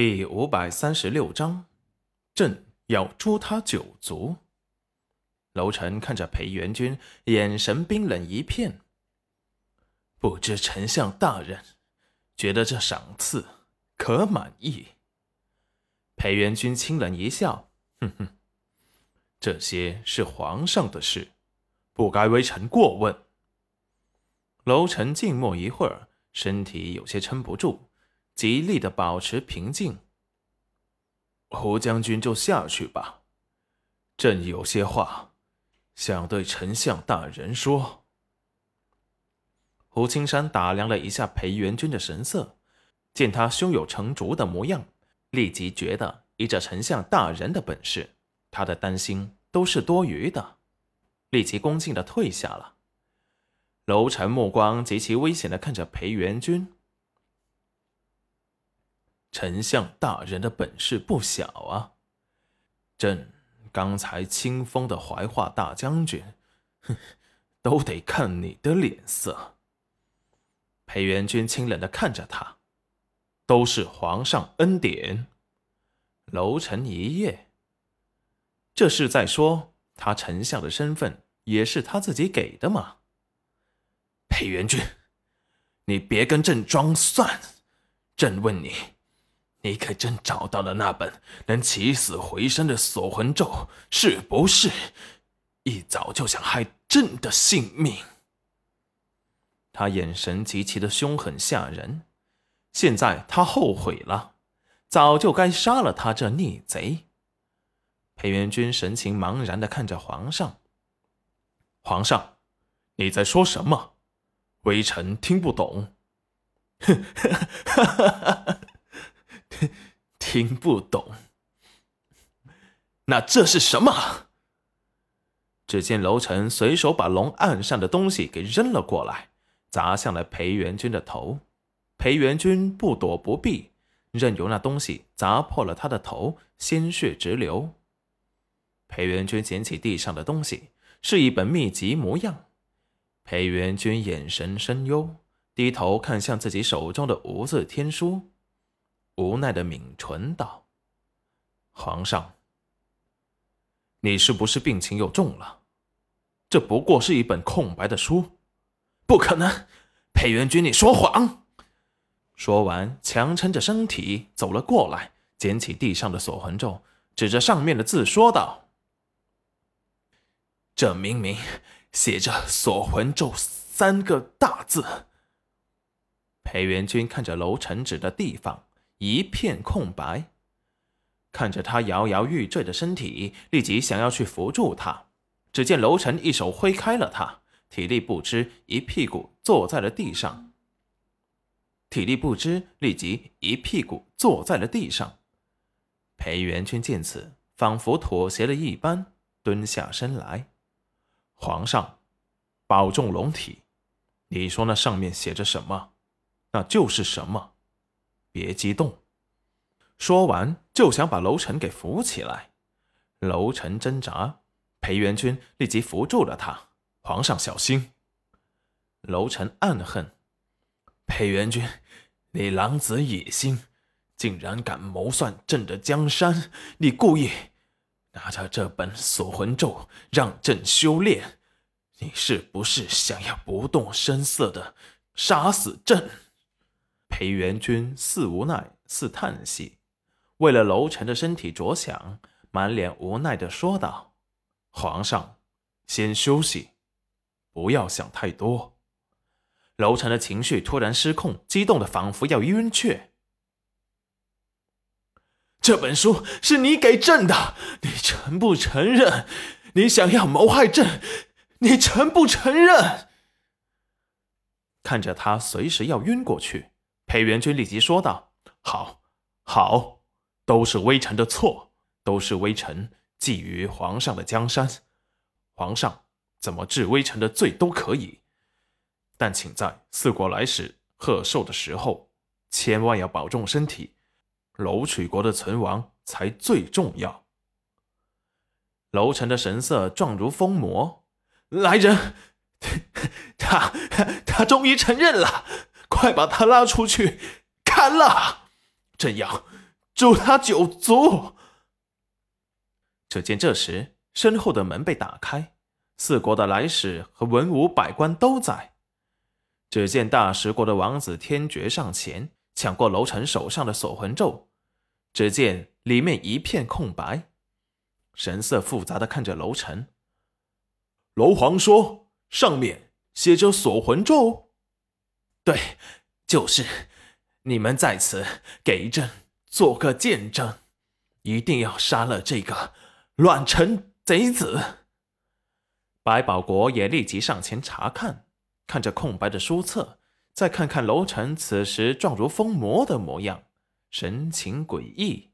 第五百三十六章，朕要诛他九族。楼臣看着裴元君，眼神冰冷一片。不知丞相大人觉得这赏赐可满意？裴元君清冷一笑，哼哼，这些是皇上的事，不该微臣过问。楼臣静默一会儿，身体有些撑不住。极力的保持平静。胡将军就下去吧，朕有些话想对丞相大人说。胡青山打量了一下裴元君的神色，见他胸有成竹的模样，立即觉得依着丞相大人的本事，他的担心都是多余的，立即恭敬的退下了。楼臣目光极其危险的看着裴元君。丞相大人的本事不小啊！朕刚才清风的怀化大将军，哼，都得看你的脸色。裴元君清冷的看着他，都是皇上恩典。楼臣一夜，这是在说他丞相的身份也是他自己给的吗？裴元君，你别跟朕装蒜！朕问你。你可真找到了那本能起死回生的锁魂咒，是不是？一早就想害朕的性命。他眼神极其的凶狠吓人，现在他后悔了，早就该杀了他这逆贼。裴元君神情茫然的看着皇上。皇上，你在说什么？微臣听不懂。哼，哈哈哈哈。听不懂，那这是什么？只见楼臣随手把龙案上的东西给扔了过来，砸向了裴元君的头。裴元君不躲不避，任由那东西砸破了他的头，鲜血直流。裴元君捡起地上的东西，是一本秘籍模样。裴元君眼神深幽，低头看向自己手中的无字天书。无奈的抿唇道：“皇上，你是不是病情又重了？这不过是一本空白的书，不可能！裴元君，你说谎！”说完，强撑着身体走了过来，捡起地上的锁魂咒，指着上面的字说道：“这明明写着‘锁魂咒’三个大字。”裴元君看着楼臣指的地方。一片空白，看着他摇摇欲坠的身体，立即想要去扶住他。只见楼臣一手挥开了他，体力不支，一屁股坐在了地上。体力不支，立即一屁股坐在了地上。裴元君见此，仿佛妥协了一般，蹲下身来：“皇上，保重龙体。你说那上面写着什么，那就是什么。”别激动。说完，就想把楼臣给扶起来。楼臣挣扎，裴元君立即扶住了他。皇上小心！楼臣暗恨：裴元君，你狼子野心，竟然敢谋算朕的江山！你故意拿着这本锁魂咒让朕修炼，你是不是想要不动声色的杀死朕？裴元君似无奈似叹息，为了楼臣的身体着想，满脸无奈的说道：“皇上，先休息，不要想太多。”楼臣的情绪突然失控，激动的仿佛要晕厥。这本书是你给朕的，你承不承认？你想要谋害朕，你承不承认？看着他随时要晕过去。裴元君立即说道：“好，好，都是微臣的错，都是微臣觊觎皇上的江山。皇上怎么治微臣的罪都可以，但请在四国来使贺寿的时候，千万要保重身体。楼曲国的存亡才最重要。”楼臣的神色状如疯魔，来人，他他终于承认了。快把他拉出去，砍了！朕要，诛他九族！只见这时，身后的门被打开，四国的来使和文武百官都在。只见大食国的王子天爵上前抢过楼臣手上的锁魂咒，只见里面一片空白，神色复杂的看着楼臣。楼皇说：“上面写着锁魂咒。”“对，就是。你们在此给朕做个见证，一定要杀了这个乱臣贼子。”白保国也立即上前查看。看着空白的书册，再看看楼臣此时状如疯魔的模样，神情诡异。